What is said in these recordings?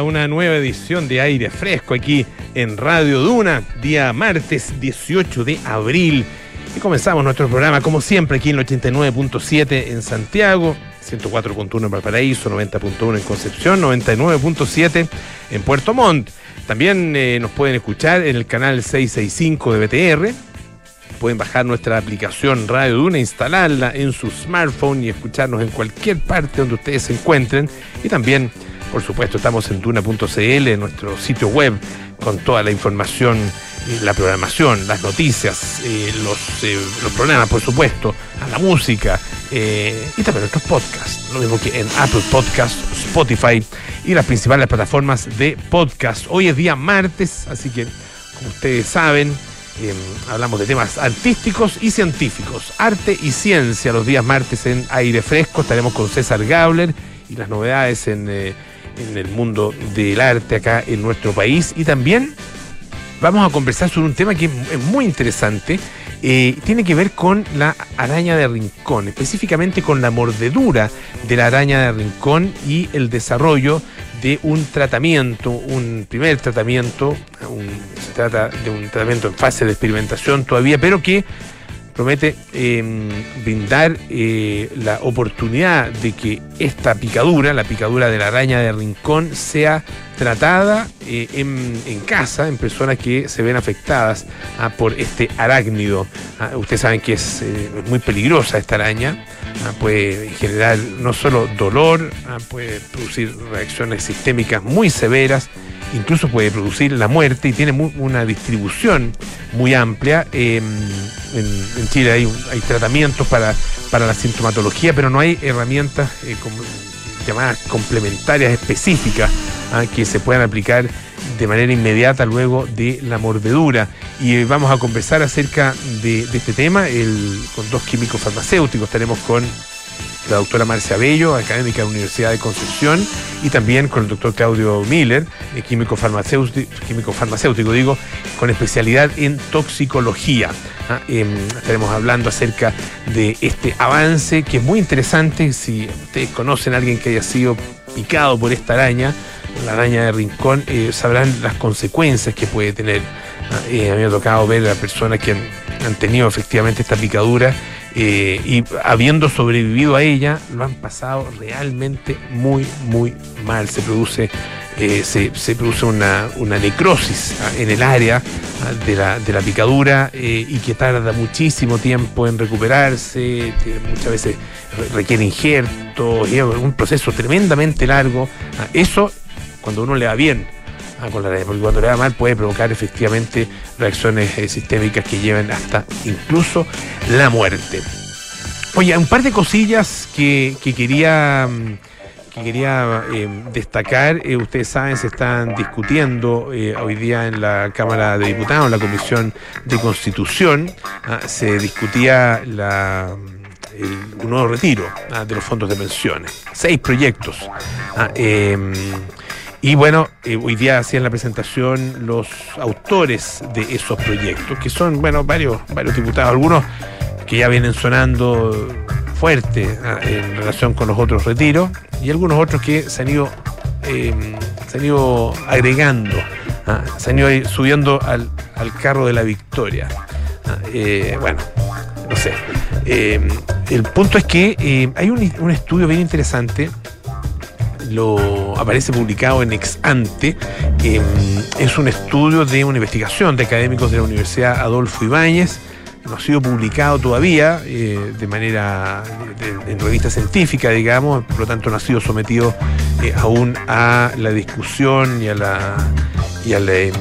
una nueva edición de aire fresco aquí en Radio Duna, día martes 18 de abril. Y comenzamos nuestro programa, como siempre, aquí en el 89.7 en Santiago, 104.1 en Valparaíso, 90.1 en Concepción, 99.7 en Puerto Montt. También eh, nos pueden escuchar en el canal 665 de BTR. Pueden bajar nuestra aplicación Radio Duna, instalarla en su smartphone y escucharnos en cualquier parte donde ustedes se encuentren. Y también por supuesto, estamos en duna.cl, nuestro sitio web, con toda la información, la programación, las noticias, eh, los, eh, programas, por supuesto, la música eh, y también nuestros podcasts. Lo mismo que en Apple Podcasts, Spotify y las principales plataformas de podcast. Hoy es día martes, así que, como ustedes saben, hablamos de temas artísticos y científicos, arte y ciencia los días martes en aire fresco. Estaremos con César Gabler y las novedades en en el mundo del arte acá en nuestro país y también vamos a conversar sobre un tema que es muy interesante. Eh, tiene que ver con la araña de rincón, específicamente con la mordedura de la araña de rincón y el desarrollo de un tratamiento, un primer tratamiento, se trata de un tratamiento en fase de experimentación todavía, pero que promete em, brindar eh, la oportunidad de que esta picadura, la picadura de la araña de rincón, sea tratada eh, en, casa, en personas que se ven afectadas ah, por este arácnido. Ah, ustedes saben que es, eh, muy peligrosa esta araña, ah, puede generar no solo dolor, puede producir reacciones sistémicas muy severas incluso puede producir la muerte y tiene una distribución muy amplia. Em, en, Chile hay, hay tratamientos para, para, la sintomatología, pero no hay herramientas eh, llamadas complementarias específicas ah, que se puedan aplicar de manera inmediata luego de la mordedura. Y vamos a conversar acerca de, este tema con dos químicos farmacéuticos. Tenemos con la doctora Marcia Bello, académica de la Universidad de Concepción, y también con el doctor Claudio Miller, químico farmacéutico, químico farmacéutico, digo, con especialidad en toxicología. Ah, em, estaremos hablando acerca de este avance que es muy interesante. Si ustedes conocen a alguien que haya sido picado por esta araña, la araña de rincón, eh, sabrán las consecuencias que puede tener. Ah, eh, a mí me ha tocado ver a personas que han tenido efectivamente esta picadura eh, y habiendo sobrevivido a ella, lo han pasado realmente muy, muy mal. Se produce, eh, se, produce una, necrosis ah, en el área ah, de, la, de la picadura eh, y que tarda muchísimo tiempo en recuperarse, muchas veces requiere injertos, y es un proceso tremendamente largo. Ah, eso cuando uno le va bien con la porque cuando le da mal puede provocar efectivamente reacciones eh, sistémicas que lleven hasta incluso la muerte. Oye, un par de cosillas que, quería que quería mm, eh, destacar, eh, ustedes saben, se están discutiendo hoy día en la Cámara de Diputados, en la Comisión de Constitución, ah, se discutía la, el, un nuevo retiro ah, de los fondos de pensiones. Seis proyectos. Ah, em, y bueno, eh, hoy día hacían la presentación los autores de esos proyectos, que son, bueno, varios, varios diputados, algunos que ya vienen sonando fuerte ah, en relación con los otros retiros, y algunos otros que se han ido, em, se han ido agregando, ah, se han ido subiendo al, carro de la victoria. Ah, eh, bueno, no sé. Em, el punto es que eh, hay un, un estudio bien interesante lo aparece publicado en Ex Ante. Em, es un estudio de una investigación de académicos de la Universidad Adolfo Ibáñez. No ha sido publicado todavía eh, de manera en revista científica, digamos, por lo tanto no ha sido sometido eh, aún a la discusión y a la y al, em,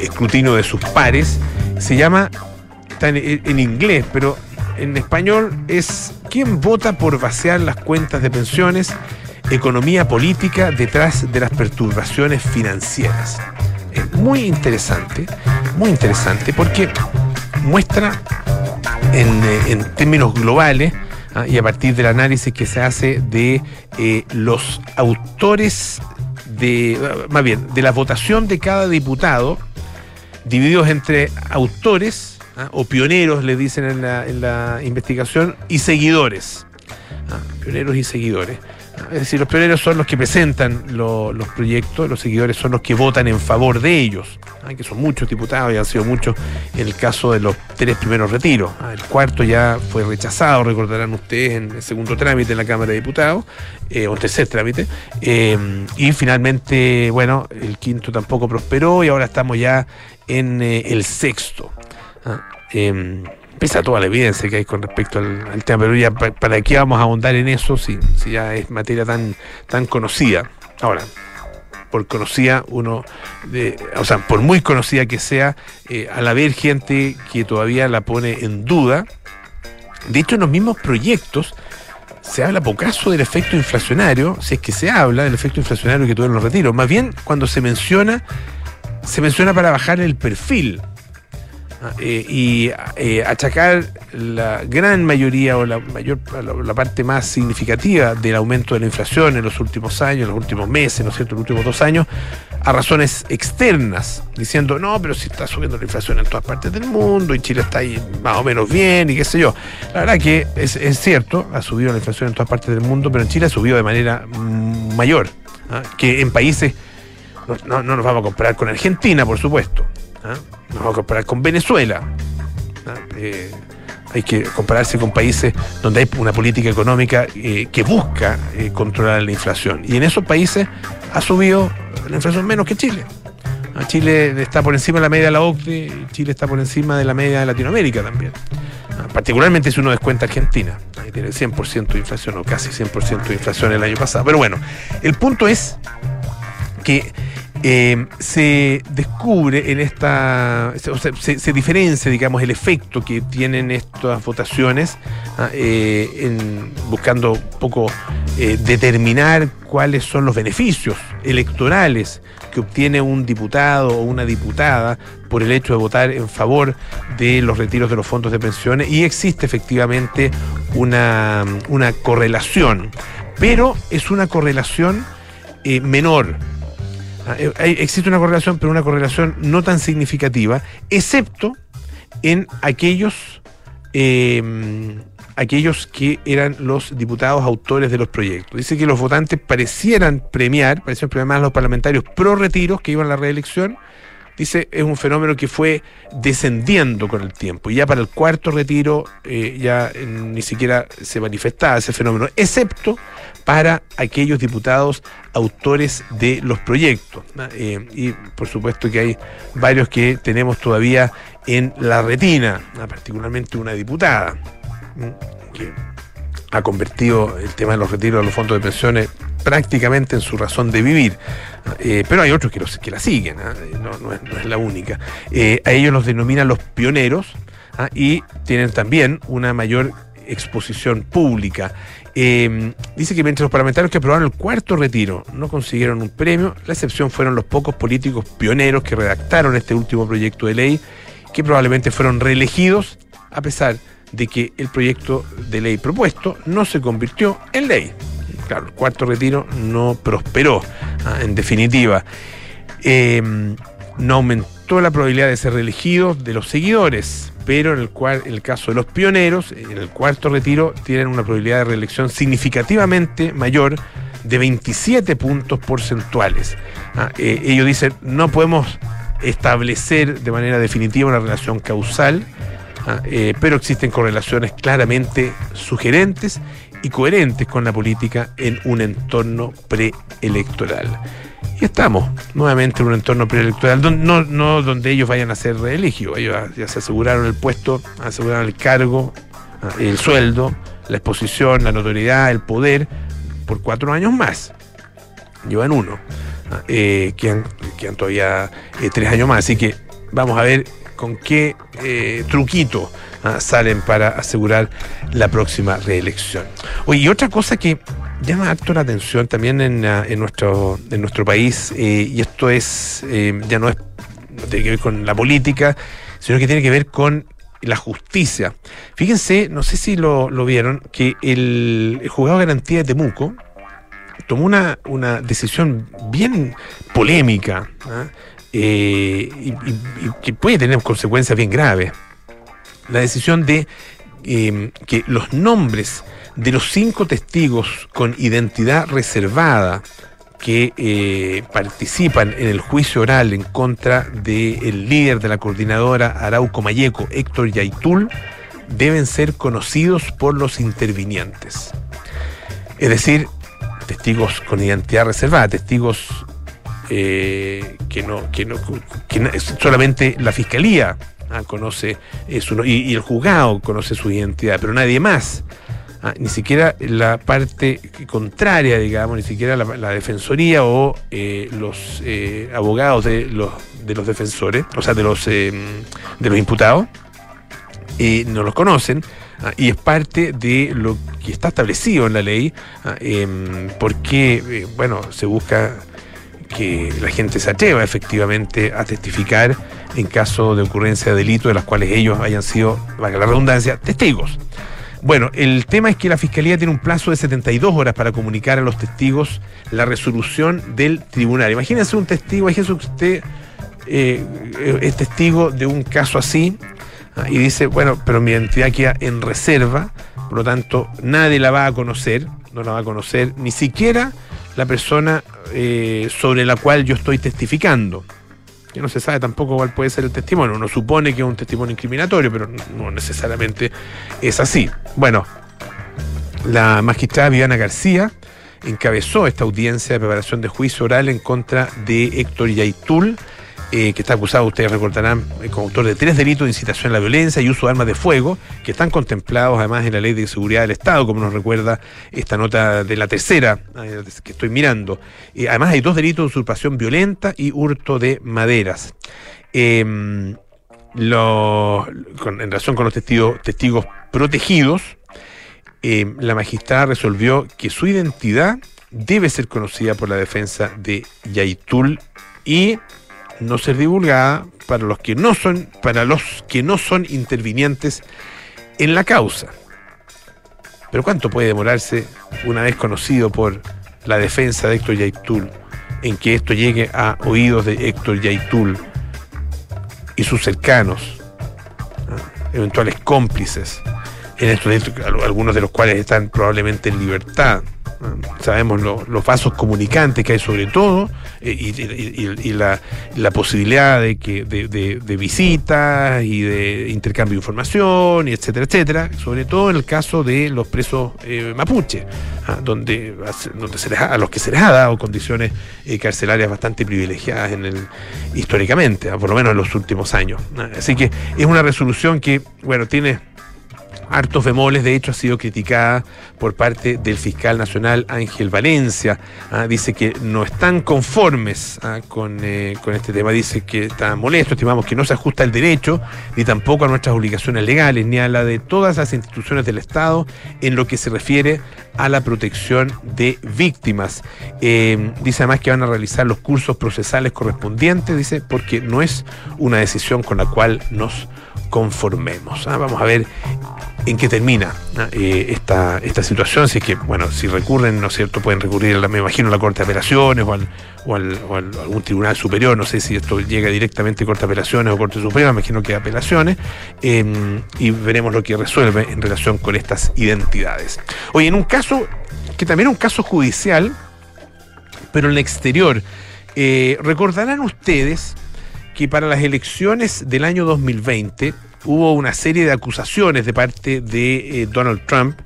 escrutinio de sus pares. Se llama, está en inglés, pero en español es ¿Quién vota por vaciar las cuentas de pensiones? Economía política detrás de las perturbaciones financieras. Es muy interesante, muy interesante porque muestra en, eh, términos globales ¿ah? y a partir del análisis que se hace de eh, los autores de, más bien, de la votación de cada diputado, divididos entre autores ¿ah? o pioneros, le dicen en la, investigación, y seguidores. ¿ah? Pioneros y seguidores Es decir, los pioneros son los que presentan los proyectos, los seguidores son los que votan en favor de ellos, que son muchos diputados y han sido muchos en el caso de los tres primeros retiros. El cuarto ya fue rechazado, recordarán ustedes, en el segundo trámite en la Cámara de Diputados, eh, o tercer trámite, eh, y finalmente, bueno, el quinto tampoco prosperó y ahora estamos ya en eh, el sexto. Em, pese a toda la evidencia que hay con respecto al, tema, pero ya para, qué vamos a ahondar en eso si, ya es materia tan, tan conocida. Ahora, por conocida uno, de, o sea, por muy conocida que sea, eh, al haber gente que todavía la pone en duda, de hecho en los mismos proyectos se habla pocaso del efecto inflacionario, si es que se habla del efecto inflacionario que tuvieron los retiros, más bien cuando se menciona, se menciona para bajar el perfil eh, y eh, achacar la gran mayoría o la mayor la, parte más significativa del aumento de la inflación en los últimos años, en los últimos meses, ¿no es cierto?, en los últimos dos años, a razones externas, diciendo, no, pero si está subiendo la inflación en todas partes del mundo y Chile está ahí más o menos bien y qué sé yo. La verdad que es, cierto, ha subido la inflación en todas partes del mundo, pero en Chile ha subido de manera mm, mayor ¿ah? que en países, no, no nos vamos a comparar con Argentina, por supuesto, ¿Ah? Nos vamos a comparar con Venezuela. ¿Ah? Eh, hay que compararse con países donde hay una política económica eh, que busca eh, controlar la inflación. Y en esos países ha subido la inflación menos que Chile. ¿Ah? Chile está por encima de la media de la OCDE, Chile está por encima de la media de Latinoamérica también. Particularmente si uno descuenta Argentina, ahí tiene 100% de inflación o casi 100% de inflación el año pasado. Pero bueno, el punto es que eh, se descubre en esta, o sea, se, diferencia, digamos, el efecto que tienen estas votaciones, ah, eh, buscando un poco eh, determinar cuáles son los beneficios electorales que obtiene un diputado o una diputada por el hecho de votar en favor de los retiros de los fondos de pensiones y existe efectivamente una, una correlación, pero es una correlación menor. eh, existe una correlación, pero una correlación no tan significativa, excepto en aquellos, em, aquellos que eran los diputados autores de los proyectos. Dice que los votantes parecieran premiar, parecieran premiar a los parlamentarios pro retiros que iban a la reelección, dice, es un fenómeno que fue descendiendo con el tiempo. Y ya para el cuarto retiro eh, ya eh, ni siquiera se manifestaba ese fenómeno, excepto para aquellos diputados autores de los proyectos. Eh, y por supuesto que hay varios que tenemos todavía en la retina, particularmente una diputada, que ha convertido el tema de los retiros de los fondos de pensiones prácticamente en su razón de vivir. Eh, pero hay otros que, los, que la siguen, ¿ah? eh, no, es, la única. a ellos los denominan los pioneros ¿ah? y tienen también una mayor exposición pública. Em, dice que mientras los parlamentarios que aprobaron el cuarto retiro no consiguieron un premio, la excepción fueron los pocos políticos pioneros que redactaron este último proyecto de ley, que probablemente fueron reelegidos, a pesar de que el proyecto de ley propuesto no se convirtió en ley. Claro, el cuarto retiro no prosperó, ah, en definitiva. Em, no aumentó la probabilidad de ser reelegidos de los seguidores pero en el, cual, el caso de los pioneros, en el cuarto retiro, tienen una probabilidad de reelección significativamente mayor de 27 puntos porcentuales. Ah, eh, ellos dicen, no podemos establecer de manera definitiva una relación causal, ah, eh, pero existen correlaciones claramente sugerentes y coherentes con la política en un entorno preelectoral estamos nuevamente en un entorno preelectoral, no, no donde ellos vayan a ser reelegidos, ellos ya se aseguraron el puesto, aseguraron el cargo, ah, el sueldo, la exposición, la notoriedad, el poder, por cuatro años más. Llevan uno, ah, eh, quedan, todavía eh, tres años más, así que vamos a ver con qué eh, truquito ah, salen para asegurar la próxima reelección. Oye, y otra cosa que llama harto la atención también en, ah, nuestro, en nuestro país, eh, y esto es, eh, ya no es, no tiene que ver con la política, sino que tiene que ver con la justicia. Fíjense, no sé si lo, vieron, que el, juzgado de garantía de Temuco tomó una, una decisión bien polémica ¿ah? eh, y, que puede tener consecuencias bien graves. La decisión de em, que los nombres de los cinco testigos con identidad reservada que eh, participan en el juicio oral en contra del líder de la coordinadora Arauco Mayeco, Héctor Yaitul, deben ser conocidos por los intervinientes. Es decir, testigos con identidad reservada, testigos eh, que no, que no, que solamente la fiscalía ah, conoce eso, y, el juzgado conoce su identidad, pero nadie más. Ah, ni siquiera la parte contraria, digamos, ni siquiera la, defensoría o eh, los eh, abogados de los, de los defensores, o sea, de los, eh, de los imputados, no los conocen. Ah, y es parte de lo que está establecido en la ley, em, porque, bueno, se busca que la gente se atreva efectivamente a testificar en caso de ocurrencia de delitos de las cuales ellos hayan sido, valga la redundancia, testigos. Bueno, el tema es que la Fiscalía tiene un plazo de 72 horas para comunicar a los testigos la resolución del tribunal. Imagínense un testigo, imagínense usted eh, es testigo de un caso así ah, y dice, bueno, pero mi identidad queda en reserva, por lo tanto nadie la va a conocer, no la va a conocer ni siquiera la persona eh, sobre la cual yo estoy testificando que no se sabe tampoco cuál puede ser el testimonio. Uno supone que es un testimonio incriminatorio, pero no necesariamente es así. Bueno, la magistrada Viviana García encabezó esta audiencia de preparación de juicio oral en contra de Héctor Yaitul eh, que está acusado, ustedes recordarán, eh, como autor de tres delitos de incitación a la violencia y uso de armas de fuego, que están contemplados además en la Ley de Seguridad del Estado, como nos recuerda esta nota de la tercera eh, que estoy mirando. además hay dos delitos de usurpación violenta y hurto de maderas. Em, en relación con los testigos, testigos protegidos, em, la magistrada resolvió que su identidad debe ser conocida por la defensa de Yaitul y no ser divulgada para los que no son, para los que no son intervinientes en la causa. Pero ¿cuánto puede demorarse una vez conocido por la defensa de Héctor Yaitul en que esto llegue a oídos de Héctor Yaitul y sus cercanos, eventuales cómplices, en estos algunos de los cuales están probablemente en libertad? Sabemos los vasos comunicantes que hay sobre todo eh, y, la, posibilidad de que de, visitas y de intercambio de información y etcétera etcétera sobre todo en el caso de los presos eh, mapuche ah, donde, donde se les a los que se les ha dado condiciones eh, carcelarias bastante privilegiadas en el históricamente ah, por lo menos en los últimos años ah, así que es una resolución que bueno tiene hartos bemoles, de hecho ha sido criticada por parte del fiscal nacional Ángel Valencia. ¿ah? dice que no están conformes ¿ah? eh, con, este tema, dice que está molesto, estimamos que no se ajusta al derecho, ni tampoco a nuestras obligaciones legales, ni a la de todas las instituciones del Estado en lo que se refiere a la protección de víctimas. Eh, dice además que van a realizar los cursos procesales correspondientes, dice, porque no es una decisión con la cual nos conformemos. ¿ah? Vamos a ver en qué termina eh, esta, esta situación, si es que, bueno, si recurren, ¿no es cierto?, pueden recurrir, me imagino, a la Corte de Apelaciones o, al, o, al, o algún tribunal superior, no sé si esto llega directamente a Corte de Apelaciones o Corte Suprema, me imagino que apelaciones, em, y veremos lo que resuelve en relación con estas identidades. Oye, en un caso, que también es un caso judicial, pero en el exterior, eh, recordarán ustedes que para las elecciones del año 2020, hubo una serie de acusaciones de parte de eh, Donald Trump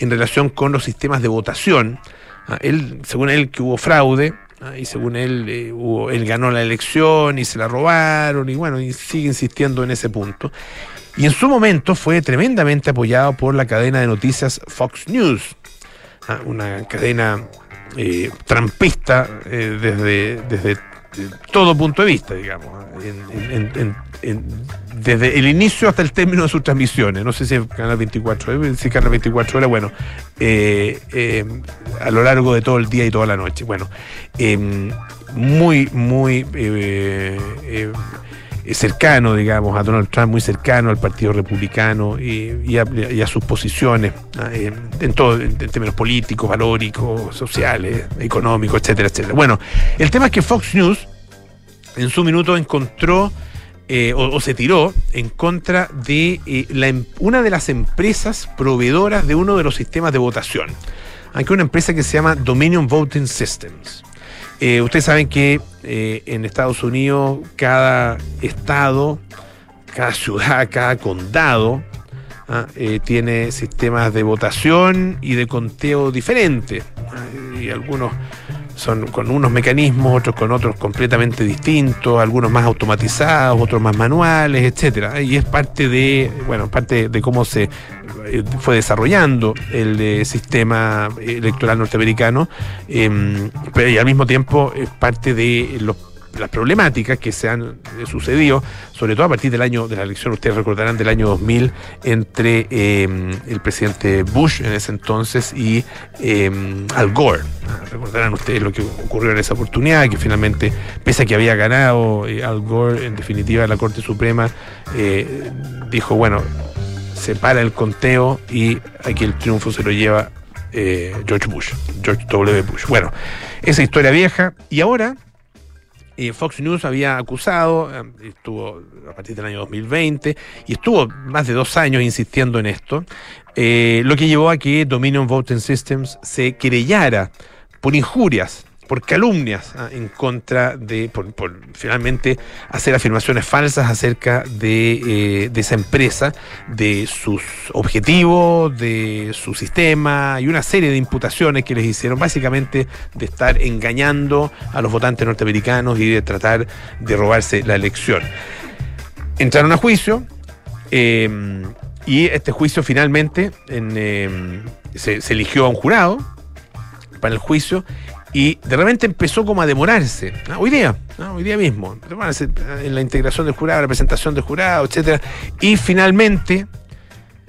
en relación con los sistemas de votación. Ah, él, según él, que hubo fraude, ah, y según él, eh, hubo, él ganó la elección y se la robaron, y bueno, y sigue insistiendo en ese punto. Y en su momento fue tremendamente apoyado por la cadena de noticias Fox News, ah, una cadena eh, trampista desde, desde todo punto de vista, digamos, desde el inicio hasta el término de sus transmisiones. No sé si es Canal 24, ¿eh? si Canal 24 era, bueno, eh, eh, a lo largo de todo el día y toda la noche. Bueno, muy, muy cercano, digamos, a Donald Trump, muy cercano al Partido Republicano y, a, sus posiciones ah, en, todo, en, términos políticos, valóricos, sociales, económicos, etcétera, etcétera. Bueno, el tema es que Fox News en su minuto encontró eh, o, se tiró en contra de eh, la, em, una de las empresas proveedoras de uno de los sistemas de votación. Aquí una empresa que se llama Dominion Voting Systems. Eh, ustedes saben que en Estados Unidos cada estado, cada ciudad, cada condado ah, tiene sistemas de votación y de conteo diferentes. Ah, y algunos son con unos mecanismos, otros con otros completamente distintos, algunos más automatizados, otros más manuales, etcétera. Y es parte de, bueno, parte de cómo se eh, fue desarrollando el eh, sistema electoral norteamericano, em, pero y al mismo tiempo es parte de los las problemáticas que se han eh, sucedido, sobre todo a partir del año de la elección, ustedes recordarán del año 2000, entre em, el presidente Bush en ese entonces y em, Al Gore. Recordarán ustedes lo que ocurrió en esa oportunidad, que finalmente, pese a que había ganado eh, Al Gore, en definitiva la Corte Suprema eh, dijo, bueno, se para el conteo y aquí el triunfo se lo lleva George Bush, George W. Bush. Bueno, esa historia vieja y ahora Fox News había acusado, eh, estuvo a partir del año 2020, y estuvo más de dos años insistiendo en esto, eh, lo que llevó a que Dominion Voting Systems se querellara por injurias por calumnias ¿ah? en contra de, por, finalmente hacer afirmaciones falsas acerca de, eh, de, esa empresa, de sus objetivos, de su sistema y una serie de imputaciones que les hicieron, básicamente de estar engañando a los votantes norteamericanos y de tratar de robarse la elección. Entraron a juicio. Eh, y este juicio finalmente eh, se, se eligió a un jurado para el juicio y de repente empezó como a demorarse. Hoy día, hoy día mismo, en la integración del jurado, la presentación del jurado, etcétera. Y finalmente,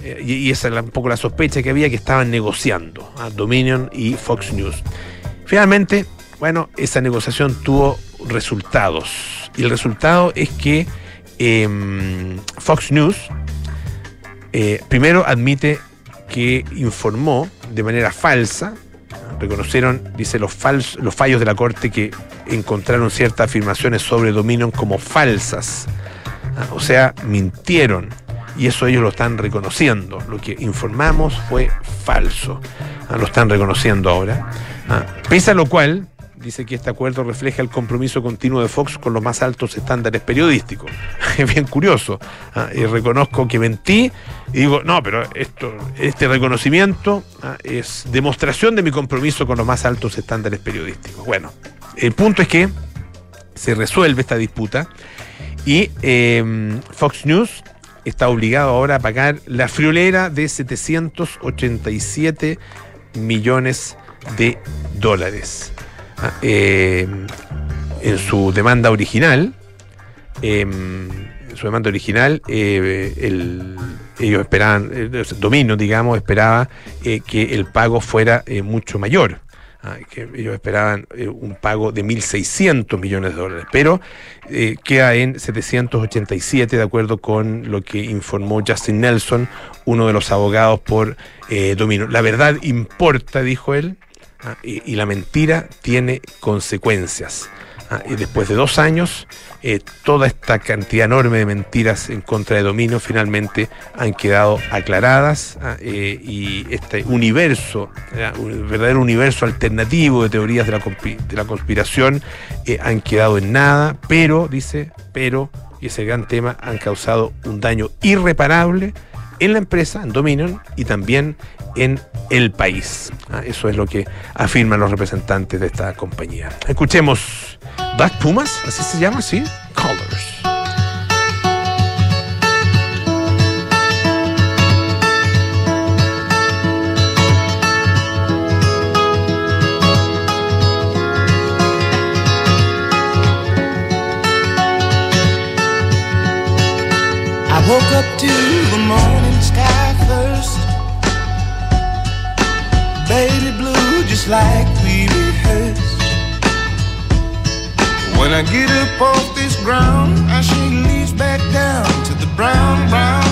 eh, y, esa era un poco la sospecha que había, que estaban negociando Dominion y Fox News. Finalmente, bueno, esa negociación tuvo resultados. Y el resultado es que em, Fox News eh, primero admite que informó de manera falsa reconocieron, dice, los, los fallos de la Corte que encontraron ciertas afirmaciones sobre Dominion como falsas. Ah, o sea, mintieron. Y eso ellos lo están reconociendo. Lo que informamos fue falso. Ah, lo están reconociendo ahora. Ah, pese a lo cual, dice que este acuerdo refleja el compromiso continuo de Fox con los más altos estándares periodísticos. Es bien curioso. ¿ah? Y reconozco que mentí y digo, no, pero esto, este reconocimiento ¿ah? es demostración de mi compromiso con los más altos estándares periodísticos. Bueno, el punto es que se resuelve esta disputa y em, Fox News está obligado ahora a pagar la friolera de 787 millones de dólares. Eh, en su demanda original, em, en su demanda original, eh, ellos esperaban, el Dominio, digamos, esperaba eh, que el pago fuera mucho mayor. Ah, que ellos esperaban un pago de 1.600 millones de dólares, pero queda en 787 de acuerdo con lo que informó Justin Nelson, uno de los abogados por Domino. La verdad importa, dijo él, Ah, y, la mentira tiene consecuencias. Ah, y después de dos años, eh, toda esta cantidad enorme de mentiras en contra de Dominio finalmente han quedado aclaradas ah, eh, y este universo, un verdadero universo alternativo de teorías de la, la conspiración eh, han quedado en nada, pero, dice, pero, y ese gran tema, han causado un daño irreparable en la empresa, en Dominion, y también en el país. Ah, eso es lo que afirman los representantes de esta compañía. Escuchemos Black Pumas, así se llama, ¿sí? Colors. Woke like we rehearsed. When I get up off this ground, I shake leaves back down to the brown, brown,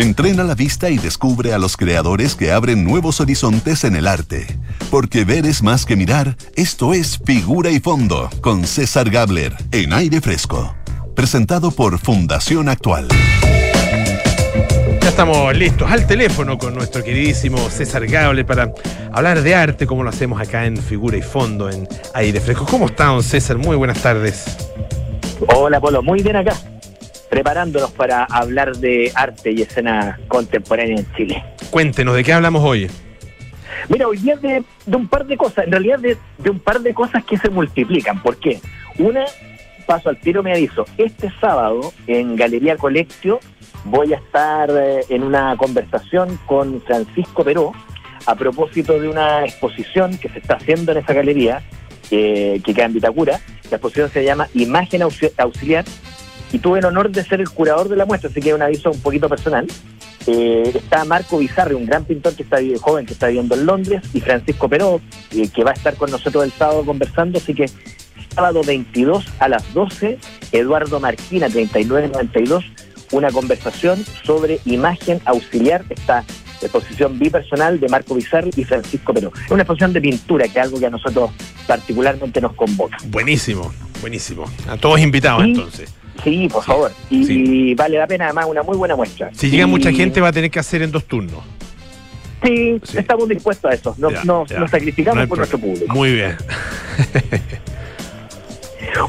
Entrena la vista y descubre a los creadores que abren nuevos horizontes en el arte. Porque ver es más que mirar, esto es Figura y Fondo, con César Gabler, en aire fresco. Presentado por Fundación Actual. Ya estamos listos al teléfono con nuestro queridísimo César Gabler para hablar de arte, como lo hacemos acá en Figura y Fondo, en aire fresco. ¿Cómo está, don César? Muy buenas tardes. Hola, Polo. Muy bien acá preparándonos para hablar de arte y escena contemporánea en Chile. Cuéntenos, ¿de qué hablamos hoy? Mira, hoy día de, de un par de cosas, en realidad de, de, un par de cosas que se multiplican. ¿Por qué? Una, paso al tiro, me aviso, este sábado en Galería Colectio voy a estar eh, en una conversación con Francisco Peró a propósito de una exposición que se está haciendo en esa galería, eh, que queda en Vitacura. La exposición se llama Imagen Auxiliar y tuve el honor de ser el curador de la muestra, así que es un aviso un poquito personal. Eh, está Marco Bizarri, un gran pintor que está joven que está viviendo en Londres, y Francisco Peró, eh, que va a estar con nosotros el sábado conversando, así que sábado 22 a las 12, Eduardo Marquina, 3992, una conversación sobre imagen auxiliar, esta exposición bipersonal de Marco Bizarri y Francisco Peró. Es una exposición de pintura, que es algo que a nosotros particularmente nos convoca. Buenísimo, buenísimo. A todos invitados entonces. Sí, por favor. Y, vale la pena además una muy buena muestra. Si llega mucha gente va a tener que hacer en dos turnos. Sí, estamos dispuestos a eso. Nos, sacrificamos por nuestro público. Muy bien.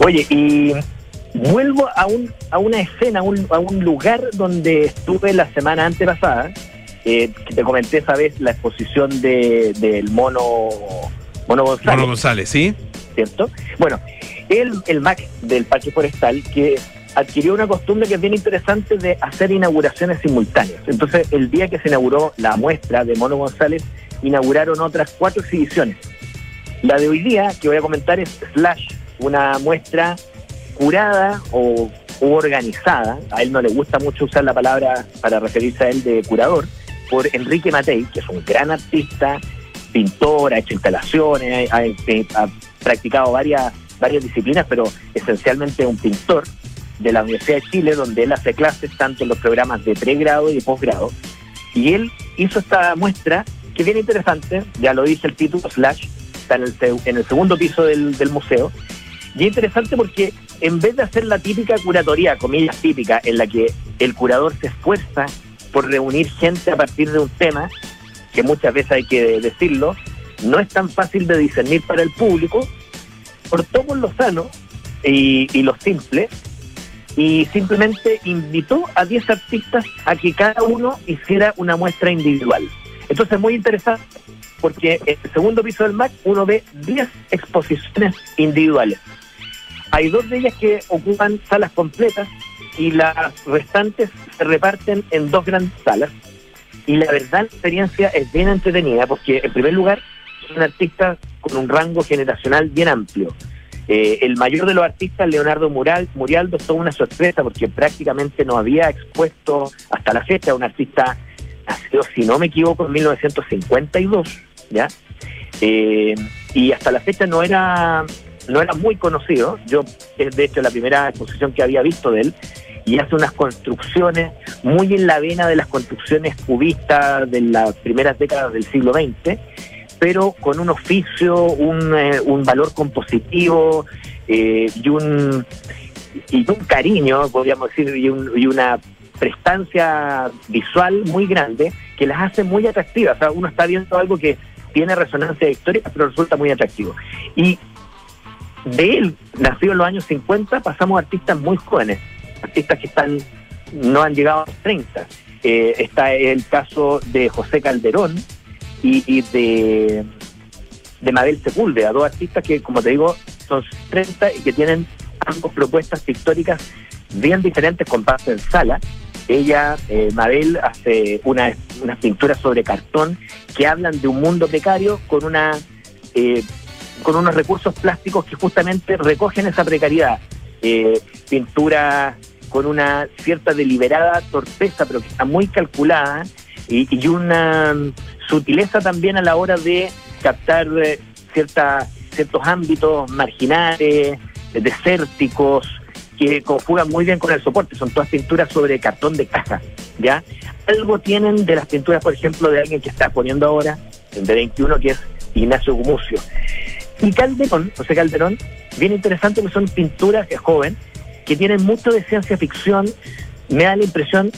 Oye, y vuelvo a, un, a una escena, a un, a un lugar donde estuve la semana antepasada, eh, que te comenté esa vez la exposición de, del mono, mono González. Mono González, ¿sí? ¿Cierto? Bueno, el, el MAC del Parque Forestal, que adquirió una costumbre que es bien interesante de hacer inauguraciones simultáneas. Entonces, el día que se inauguró la muestra de Mono González, inauguraron otras cuatro exhibiciones. La de hoy día, que voy a comentar, es Slash, una muestra curada o, organizada. A él no le gusta mucho usar la palabra para referirse a él de curador, por Enrique Matei, que es un gran artista, pintor, ha hecho instalaciones, ha, ha practicado varias, varias disciplinas, pero esencialmente un pintor de la Universidad de Chile, donde él hace clases tanto en los programas de pregrado y de posgrado. Y él hizo esta muestra que es bien interesante, ya lo dice el título, Slash, está en el, en el segundo piso del, del museo. Y es interesante porque en vez de hacer la típica curatoría, comillas típica, en la que el curador se esfuerza por reunir gente a partir de un tema, que muchas veces hay que decirlo, no es tan fácil de discernir para el público, cortó por lo sano y, y lo simple y simplemente invitó a 10 artistas a que cada uno hiciera una muestra individual. Entonces es muy interesante porque en el segundo piso del MAC uno ve 10 exposiciones individuales. Hay dos de ellas que ocupan salas completas y las restantes se reparten en dos grandes salas. Y la verdad la experiencia es bien entretenida porque en primer lugar son artistas con un rango generacional bien amplio. Eh, el mayor de los artistas, Leonardo Mural, Murialdo, fue una sorpresa porque prácticamente no había expuesto hasta la fecha un artista nacido, si no me equivoco, en 1952, ¿ya? Eh, y hasta la fecha no era, no era muy conocido. Yo, es de hecho la primera exposición que había visto de él, y hace unas construcciones muy en la vena de las construcciones cubistas de las primeras décadas del siglo XX pero con un oficio, un, eh, un valor compositivo eh, y, un, y un cariño, podríamos decir, y, y, una prestancia visual muy grande que las hace muy atractivas. O sea, uno está viendo algo que tiene resonancia histórica, pero resulta muy atractivo. Y de él, nacido en los años 50, pasamos a artistas muy jóvenes, artistas que están no han llegado a los 30. Eh, está el caso de José Calderón, y, de, de Mabel Sepúlveda, dos artistas que, como te digo, son 30 y que tienen ambos propuestas pictóricas bien diferentes con en sala. Ella, eh, Mabel, hace unas una pinturas sobre cartón que hablan de un mundo precario con una eh, con unos recursos plásticos que justamente recogen esa precariedad. Eh, pintura con una cierta deliberada torpeza, pero que está muy calculada, y, y una sutileza también a la hora de captar eh, cierta, ciertos ámbitos marginales, desérticos, que conjugan muy bien con el soporte. Son todas pinturas sobre cartón de caja, ¿ya? Algo tienen de las pinturas, por ejemplo, de alguien que está poniendo ahora, el de 21, que es Ignacio Gumucio. Y Calderón, José Calderón, bien interesante que son pinturas de joven, que tienen mucho de ciencia ficción. Me da la impresión,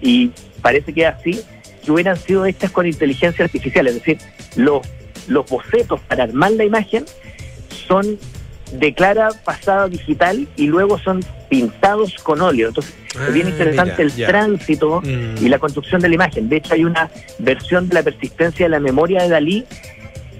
y parece que es así, que hubieran sido hechas con inteligencia artificial, es decir, los, los bocetos para armar la imagen son de clara pasada digital y luego son pintados con óleo. Entonces, es bien ah, interesante el tránsito mm. y la construcción de la imagen. De hecho, hay una versión de la persistencia de la memoria de Dalí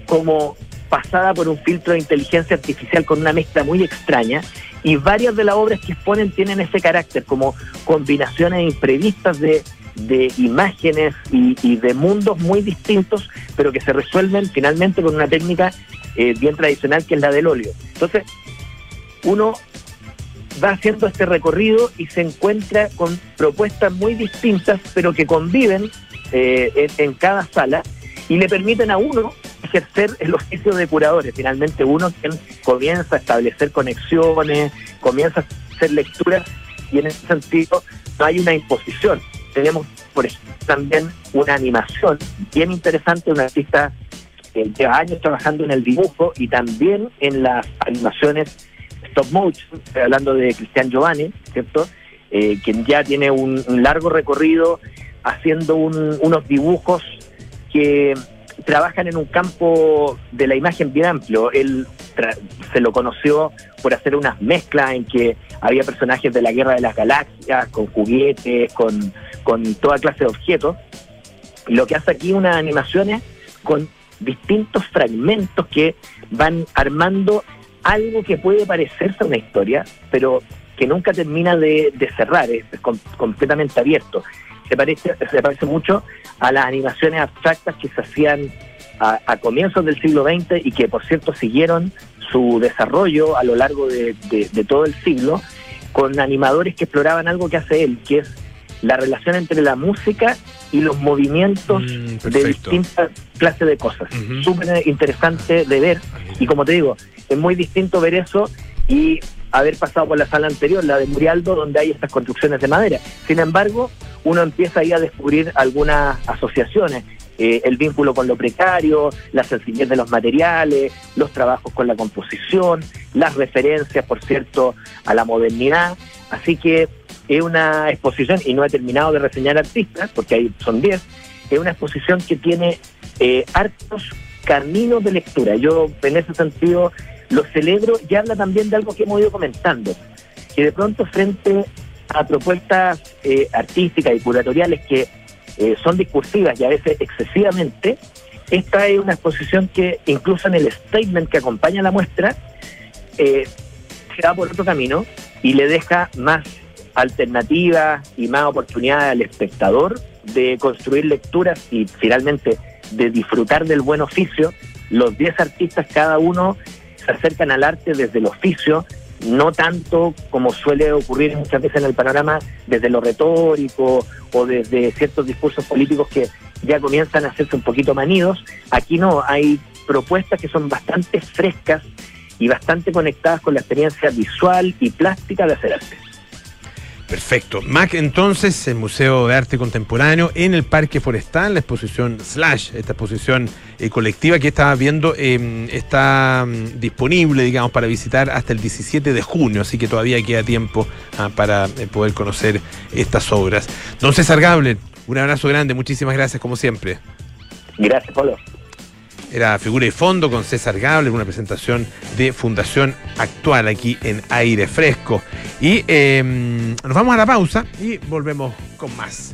como pasada por un filtro de inteligencia artificial con una mezcla muy extraña y varias de las obras que exponen tienen ese carácter como combinaciones imprevistas de de imágenes y, de mundos muy distintos, pero que se resuelven finalmente con una técnica eh, bien tradicional que es la del óleo. Entonces, uno va haciendo este recorrido y se encuentra con propuestas muy distintas, pero que conviven eh, en, cada sala y le permiten a uno ejercer el oficio de curadores. Finalmente uno comienza a establecer conexiones, comienza a hacer lecturas y en ese sentido no hay una imposición, tenemos, por ejemplo, también una animación bien interesante, un artista que lleva años trabajando en el dibujo y también en las animaciones stop motion, hablando de Cristian Giovanni, ¿cierto? Eh, quien ya tiene un, largo recorrido haciendo unos dibujos que trabajan en un campo de la imagen bien amplio. Él se lo conoció por hacer unas mezclas en que había personajes de la Guerra de las Galaxias, con juguetes, con, con toda clase de objetos. Lo que hace aquí unas animaciones con distintos fragmentos que van armando algo que puede parecerse a una historia, pero que nunca termina de, cerrar, es, completamente abierto. Se parece, se parece mucho a las animaciones abstractas que se hacían a, comienzos del siglo XX y que por cierto siguieron su desarrollo a lo largo de, todo el siglo con animadores que exploraban algo que hace él, que es la relación entre la música y los movimientos mm, de distintas clases de cosas. Súper interesante de ver. Y como te digo, es muy distinto ver eso y haber pasado por la sala anterior, la de Murialdo, donde hay estas construcciones de madera. Sin embargo, uno empieza ahí a descubrir algunas asociaciones eh, el vínculo con lo precario, la sencillez de los materiales, los trabajos con la composición, las referencias, por cierto, a la modernidad. Así que es una exposición, y no he terminado de reseñar artistas, porque ahí son 10, es una exposición que tiene eh, hartos caminos de lectura. Yo en ese sentido lo celebro y habla también de algo que hemos ido comentando, que de pronto frente a propuestas eh, artísticas y curatoriales que eh, son discursivas y a veces excesivamente, esta es una exposición que incluso en el statement que acompaña la muestra eh, se va por otro camino y le deja más alternativas y más oportunidades al espectador de construir lecturas y finalmente de disfrutar del buen oficio. Los 10 artistas, cada uno, se acercan al arte desde el oficio, no tanto como suele ocurrir muchas veces en el panorama desde lo retórico o desde ciertos discursos políticos que ya comienzan a hacerse un poquito manidos. Aquí no, hay propuestas que son bastante frescas y bastante conectadas con la experiencia visual y plástica de hacer arte. Perfecto. MAC entonces, el Museo de Arte Contemporáneo en el Parque Forestal, la exposición Slash, esta exposición eh, colectiva que estaba viendo, em, está mm, disponible, digamos, para visitar hasta el 17 de junio, así que todavía queda tiempo ah, para eh, poder conocer estas obras. Don César Gable, un abrazo grande, muchísimas gracias como siempre. Gracias, Pablo. Era figura y fondo con César Gable, una presentación de Fundación Actual aquí en Aire Fresco. Y em, nos vamos a la pausa y volvemos con más.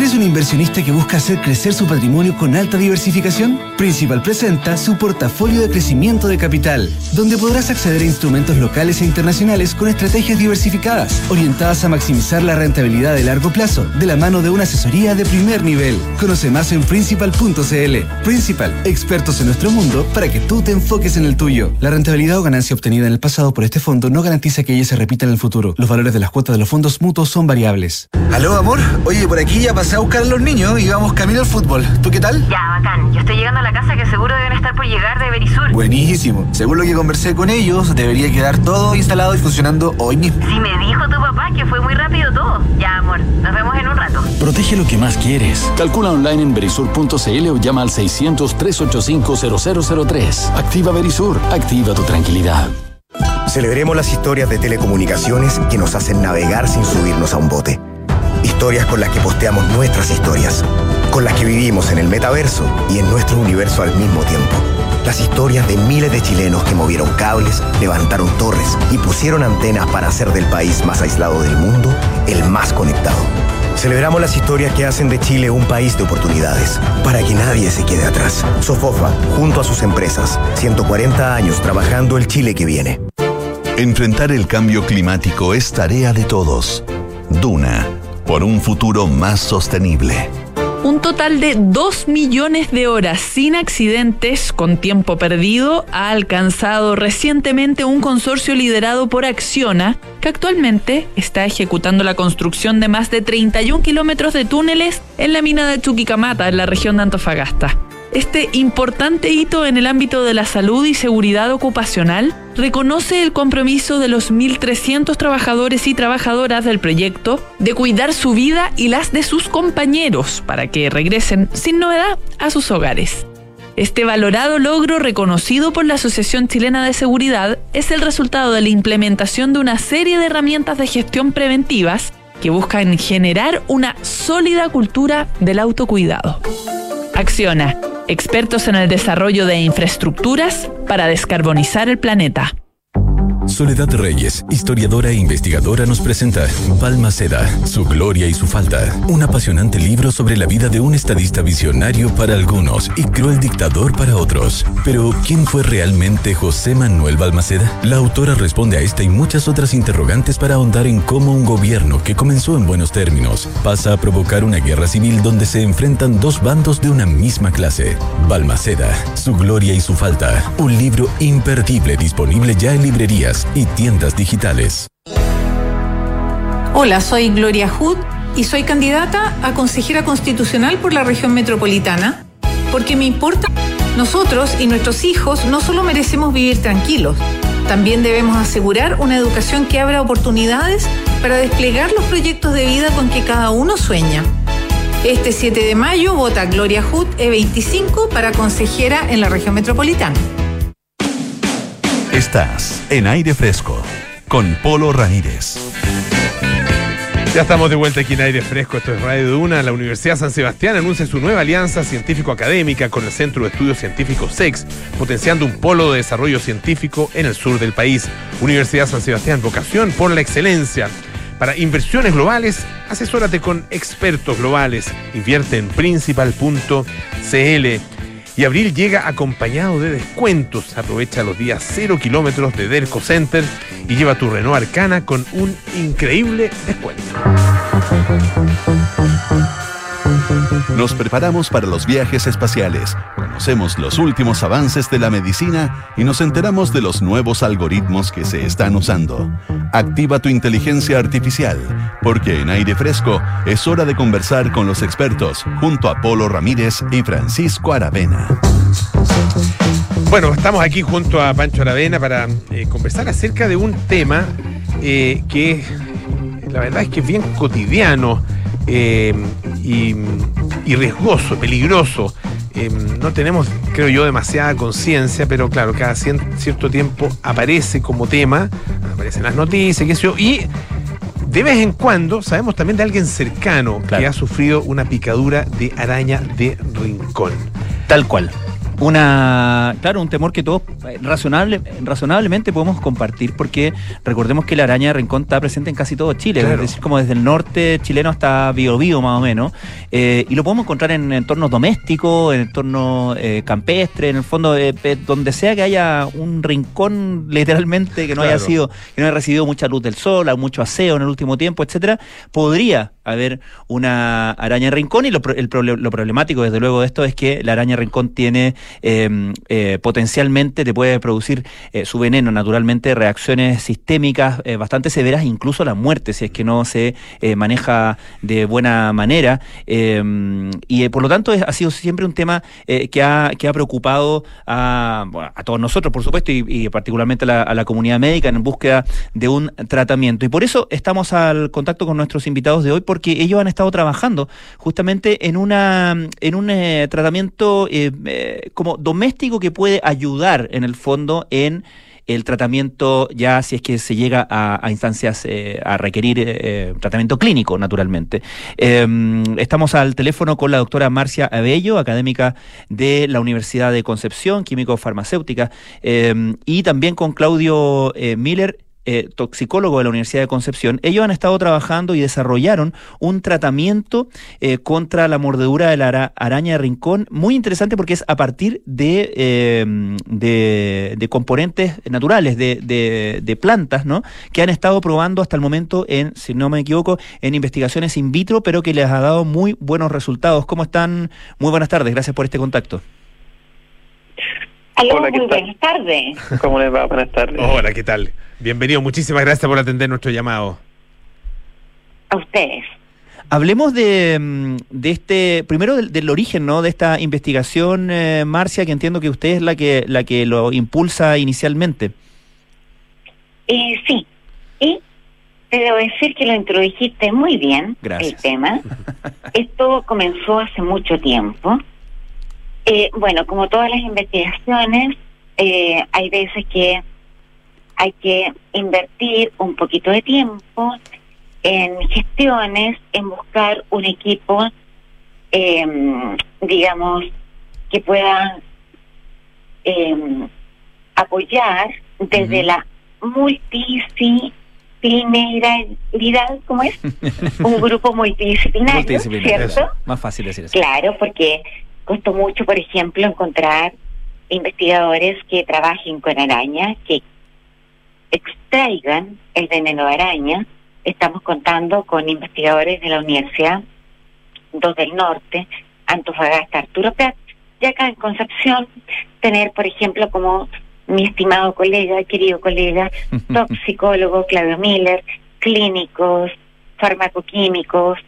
¿Eres un inversionista que busca hacer crecer su patrimonio con alta diversificación? Principal presenta su portafolio de crecimiento de capital, donde podrás acceder a instrumentos locales e internacionales con estrategias diversificadas, orientadas a maximizar la rentabilidad de largo plazo, de la mano de una asesoría de primer nivel. Conoce más en principal.cl. Principal, expertos en nuestro mundo para que tú te enfoques en el tuyo. La rentabilidad o ganancia obtenida en el pasado por este fondo no garantiza que ella se repita en el futuro. Los valores de las cuotas de los fondos mutuos son variables. Aló, amor. Oye, por aquí ya pasé a buscar a los niños y vamos camino al fútbol. ¿Tú qué tal? Ya, bacán. Yo estoy llegando a la casa que seguro deben estar por llegar de Berisur. Buenísimo. Según lo que conversé con ellos, debería quedar todo instalado y funcionando hoy mismo. Sí, me dijo tu papá que fue muy rápido todo. Ya, amor. Nos vemos en un rato. Protege lo que más quieres. Calcula online en berisur.cl o llama al 600-385-0003. Activa Berisur. Activa tu tranquilidad. Celebremos las historias de telecomunicaciones que nos hacen navegar sin subirnos a un bote Historias con las que posteamos nuestras historias, con las que vivimos en el metaverso y en nuestro universo al mismo tiempo. Las historias de miles de chilenos que movieron cables, levantaron torres y pusieron antenas para hacer del país más aislado del mundo el más conectado. Celebramos las historias que hacen de Chile un país de oportunidades, para que nadie se quede atrás. Sofofa, junto a sus empresas, 140 años trabajando el Chile que viene. Enfrentar el cambio climático es tarea de todos. Duna por un futuro más sostenible. Un total de 2 millones de horas sin accidentes con tiempo perdido ha alcanzado recientemente un consorcio liderado por Acciona, que actualmente está ejecutando la construcción de más de 31 kilómetros de túneles en la mina de Chuquicamata, en la región de Antofagasta. Este importante hito en el ámbito de la salud y seguridad ocupacional reconoce el compromiso de los 1.300 trabajadores y trabajadoras del proyecto de cuidar su vida y las de sus compañeros para que regresen sin novedad a sus hogares. Este valorado logro reconocido por la Asociación Chilena de Seguridad es el resultado de la implementación de una serie de herramientas de gestión preventivas que buscan generar una sólida cultura del autocuidado. Acciona expertos en el desarrollo de infraestructuras para descarbonizar el planeta. Soledad Reyes, historiadora e investigadora, nos presenta Palma Seda, su gloria y su falta. Un apasionante libro sobre la vida de un estadista visionario para algunos y cruel dictador para otros. Pero, ¿quién fue realmente José Manuel Balmaceda? La autora responde a esta y muchas otras interrogantes para ahondar en cómo un gobierno que comenzó en buenos términos pasa a provocar una guerra civil donde se enfrentan dos bandos de una misma clase. Balmaceda, su gloria y su falta. Un libro imperdible disponible ya en librerías y tiendas digitales. Hola, soy Gloria Hood y soy candidata a consejera constitucional por la región metropolitana porque me importa. Nosotros y nuestros hijos no solo merecemos vivir tranquilos, también debemos asegurar una educación que abra oportunidades para desplegar los proyectos de vida con que cada uno sueña. Este 7 de mayo vota Gloria Hood E25 para consejera en la región metropolitana. Estás en aire fresco con Polo Ramírez. Ya estamos de vuelta aquí en aire fresco. Esto es Radio Duna. La Universidad San Sebastián anuncia su nueva alianza científico-académica con el Centro de Estudios Científicos SEX, potenciando un polo de desarrollo científico en el sur del país. Universidad San Sebastián, vocación por la excelencia. Para inversiones globales, asesórate con expertos globales. Invierte en principal.cl. Y abril llega acompañado de descuentos. Aprovecha los días 0 kilómetros de Derco Center y lleva tu Renault Arcana con un increíble descuento. Nos preparamos para los viajes espaciales, conocemos los últimos avances de la medicina y nos enteramos de los nuevos algoritmos que se están usando. Activa tu inteligencia artificial, porque en aire fresco es hora de conversar con los expertos junto a Polo Ramírez y Francisco Aravena. Bueno, estamos aquí junto a Pancho Aravena para eh, conversar acerca de un tema eh, que la verdad es que es bien cotidiano eh, y, y, riesgoso, peligroso. no tenemos, creo yo, demasiada conciencia, pero claro, cada cierto tiempo aparece como tema, aparecen las noticias, qué sé yo, y de vez en cuando sabemos también de alguien cercano que ha sufrido una picadura de araña de rincón. Tal cual una, claro, un temor que todos eh, razonable, razonablemente podemos compartir, porque recordemos que la araña de rincón está presente en casi todo Chile, es decir, como desde el norte chileno hasta Biobío más o menos, eh, y lo podemos encontrar en entornos domésticos, en entornos eh, campestres, en el fondo, donde sea que haya un rincón literalmente que no haya sido, que no haya recibido mucha luz del sol, mucho aseo en el último tiempo, etcétera, podría haber una araña de rincón y lo, lo problemático desde luego de esto es que la araña de rincón tiene Em, eh, potencialmente te puede producir eh, su veneno, naturalmente, reacciones sistémicas eh, bastante severas, incluso la muerte, si es que no se maneja de buena manera. Em, y por lo tanto ha sido siempre un tema que, ha, que ha preocupado a, a todos nosotros, por supuesto, y, particularmente a la, comunidad médica en búsqueda de un tratamiento. Y por eso estamos al contacto con nuestros invitados de hoy, ellos han estado trabajando justamente en, una, en un tratamiento como doméstico que puede ayudar en el fondo en el tratamiento ya si es que se llega a, instancias eh, a requerir eh, eh, tratamiento clínico, naturalmente. Em, estamos al teléfono con la doctora Marcia Abello, académica de la Universidad de Concepción, químico farmacéutica, em, y también con Claudio Miller, eh, toxicólogo de la Universidad de Concepción, ellos han estado trabajando y desarrollaron un tratamiento eh, contra la mordedura de la araña de rincón, muy interesante porque es a partir de, eh, de, componentes naturales, de, de, plantas, ¿no? Que han estado probando hasta el momento en, si no me equivoco, en investigaciones in vitro, pero que les ha dado muy buenos resultados. ¿Cómo están? Muy buenas tardes, gracias por este contacto. Hola, muy buenas tardes. ¿Cómo les va? Buenas tardes. Hola, ¿qué tal? Bienvenido, muchísimas gracias por atender nuestro llamado. A ustedes. Hablemos de, mm, de este, primero del, origen, ¿no? De esta investigación, eh, Marcia, que entiendo que usted es la que, la que lo impulsa inicialmente. Eh, sí, y te debo decir que lo introdujiste muy bien, el tema. Esto comenzó hace mucho tiempo. Eh, bueno, como todas las investigaciones, eh, hay veces que hay que invertir un poquito de tiempo en gestiones, en buscar un equipo, em, digamos, que pueda em, apoyar desde la multidisciplinaridad, ¿cómo es? un grupo multidisciplinario, ¿cierto? Más fácil decir eso. Claro, porque costó mucho, por ejemplo, encontrar investigadores que trabajen con araña, que extraigan el veneno de araña. Estamos contando con investigadores de la Universidad dos del Norte, Antofagasta, Arturo Prat, y acá en Concepción tener, por ejemplo, como mi estimado colega, querido colega, toxicólogo Claudio Miller, clínicos, farmacoquímicos,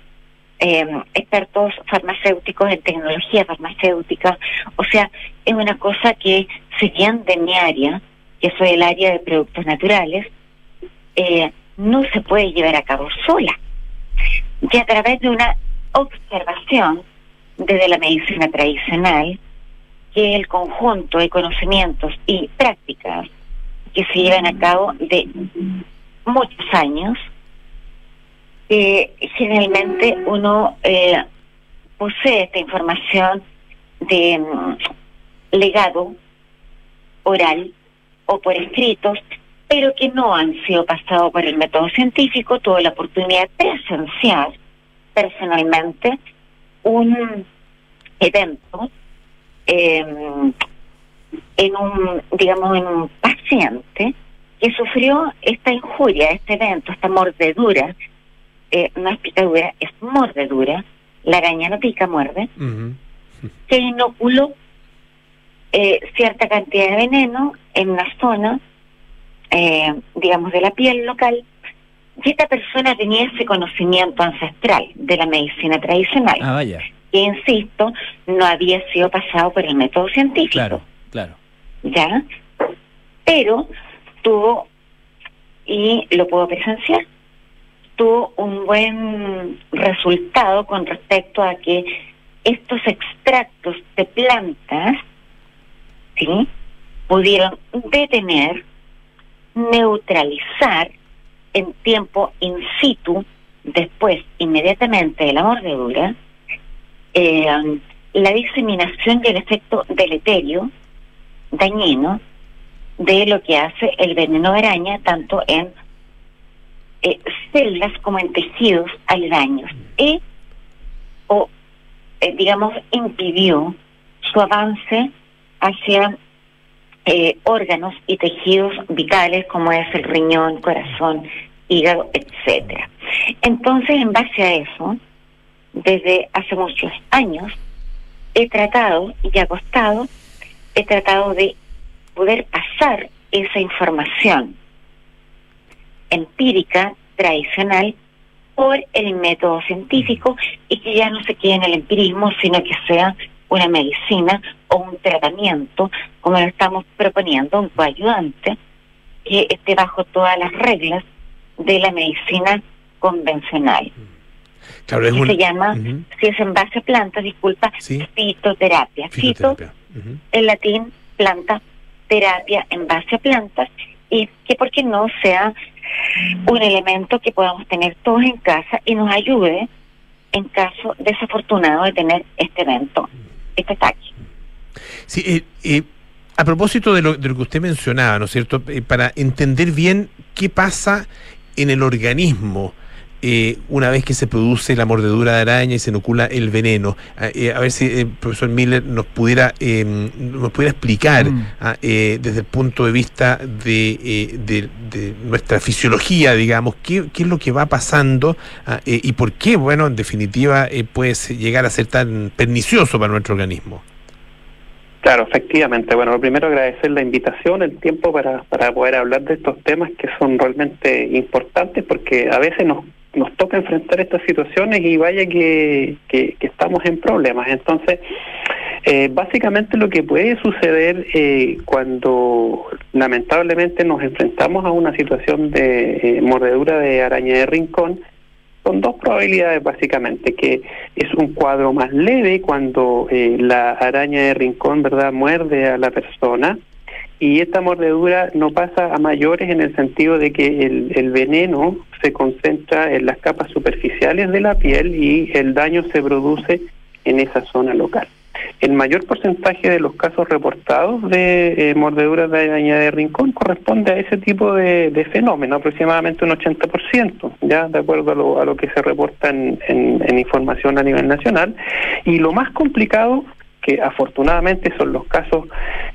eh, expertos farmacéuticos en tecnología farmacéutica. O sea, es una cosa que, si bien de mi área, que soy el área de productos naturales, eh, no se puede llevar a cabo sola. Y a través de una observación desde la medicina tradicional, que el conjunto de conocimientos y prácticas que se llevan a cabo de muchos años, generalmente uno eh, posee esta información de mm, legado oral o por escritos, pero que no han sido pasados por el método científico, tuve la oportunidad de presenciar personalmente un evento em, en un, digamos, en un paciente que sufrió esta injuria, este evento, esta mordedura, eh, no es picadura, es mordedura, la araña no pica, muerde, que inoculó eh, cierta cantidad de veneno en una zona, eh, digamos, de la piel local, y esta persona tenía ese conocimiento ancestral de la medicina tradicional. Ah, vaya. Que, insisto, no había sido pasado por el método científico. Claro, claro. ¿Ya? Pero tuvo, y lo puedo presenciar, tuvo un buen resultado con respecto a que estos extractos de plantas ¿sí? pudieron detener, neutralizar en tiempo in situ, después, inmediatamente de la mordedura, eh, la diseminación y el efecto deleterio, dañino, de lo que hace el veneno de araña, tanto en eh, células como en tejidos aledaños. Y, o, eh, digamos, impidió su avance hacia eh, órganos y tejidos vitales como es el riñón, corazón, hígado, etcétera. Entonces, en base a eso, desde hace muchos años, he tratado y ha costado, he tratado de poder pasar esa información empírica tradicional por el método científico y que ya no se quede en el empirismo, sino que sea una medicina o un tratamiento, como lo estamos proponiendo, un coayudante, que esté bajo todas las reglas de la medicina convencional. Claro, es se llama, si es en base a plantas, disculpa, fitoterapia. Fito, en latín, planta, terapia en base a plantas, y que porque no sea un elemento que podamos tener todos en casa y nos ayude en caso desafortunado de tener este evento este ataque. Sí, eh, eh, A propósito de lo, de lo que usted mencionaba, ¿no es cierto? Eh, para entender bien qué pasa en el organismo eh, una vez que se produce la mordedura de araña y se inocula el veneno. Ah, eh, a ver si el profesor Miller nos pudiera, em, nos pudiera explicar Mm. ah, eh, desde el punto de vista de, eh, de- de nuestra fisiología, digamos, qué, qué es lo que va pasando ah, eh, y por qué, bueno, en definitiva, eh, puede llegar a ser tan pernicioso para nuestro organismo. Claro, efectivamente. Bueno, lo primero agradecer la invitación, el tiempo para, para poder hablar de estos temas que son realmente importantes porque a veces nos, nos toca enfrentar estas situaciones y vaya que, que, estamos en problemas. Entonces, eh, básicamente lo que puede suceder eh, cuando lamentablemente nos enfrentamos a una situación de eh, mordedura de araña de rincón, son dos probabilidades básicamente, que es un cuadro más leve cuando la araña de rincón, ¿verdad?, muerde a la persona y esta mordedura no pasa a mayores en el sentido de que el, veneno se concentra en las capas superficiales de la piel y el daño se produce en esa zona local. El mayor porcentaje de los casos reportados de eh, mordeduras de araña de rincón corresponde a ese tipo de, fenómeno, aproximadamente un 80%, ya de acuerdo a lo, a lo que se reporta en información a nivel nacional. Y lo más complicado, que afortunadamente son los casos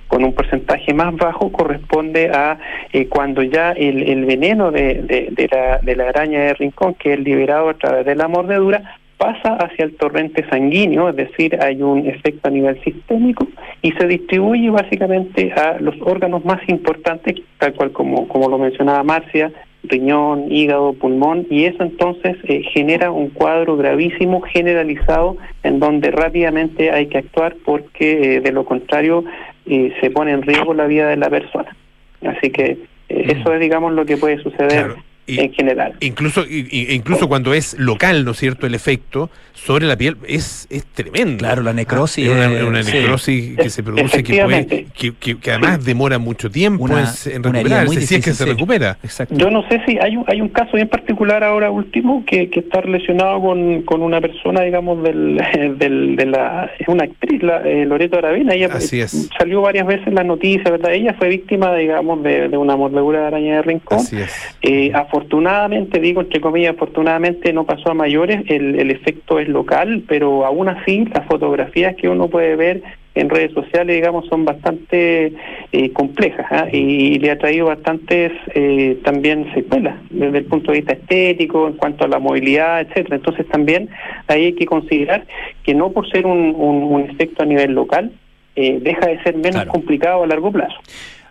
con un porcentaje más bajo, corresponde a eh, cuando ya el, el veneno de, de- la, de la araña de rincón, que es liberado a través de la mordedura, pasa hacia el torrente sanguíneo, es decir, hay un efecto a nivel sistémico y se distribuye básicamente a los órganos más importantes, tal cual como, como lo mencionaba Marcia, riñón, hígado, pulmón, y eso entonces eh, genera un cuadro gravísimo, generalizado, en donde rápidamente hay que actuar porque eh, de lo contrario eh, se pone en riesgo la vida de la persona. Así que eh, eso es, digamos, lo que puede suceder en general. Incluso, y- y- incluso cuando es local, ¿no es cierto?, el efecto sobre la piel es, es tremendo. Claro, la necrosis, Ah, es una, eh, sí. necrosis que se produce que, puede, que, que- que además demora mucho tiempo Una- en- en recuperarse, si es que se recupera. Yo no sé si hay un, hay un caso bien particular ahora último que, que está relacionado con, con una persona, digamos, del, del, de la... Es una actriz, la, eh, Loreto Aravena. Ella Así es. salió varias veces en las noticias, ¿verdad? Ella fue víctima, digamos, de, de una mordedura de araña de rincón. Así es. Eh, afortunadamente, digo entre comillas, afortunadamente no pasó a mayores, el, el efecto es local, pero aún así las fotografías que uno puede ver en redes sociales, digamos, son bastante eh, complejas ¿ah? y, le ha traído bastantes eh, también secuelas desde el punto de vista estético, en cuanto a la movilidad, etcétera. Entonces también ahí hay que considerar que no por ser un, un- un efecto a nivel local, eh, deja de ser menos complicado a largo plazo.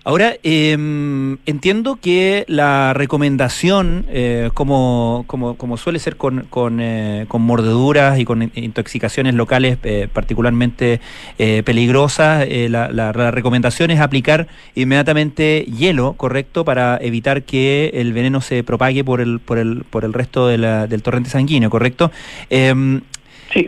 Ahora, eh, entiendo que la recomendación, eh, como, como, como suele ser con, con, eh, con mordeduras y con in- intoxicaciones locales eh, particularmente eh, peligrosas, la, la- la recomendación es aplicar inmediatamente hielo, ¿correcto? Para evitar que el veneno se propague por el, por el, por el resto de la- del torrente sanguíneo, ¿correcto? Em,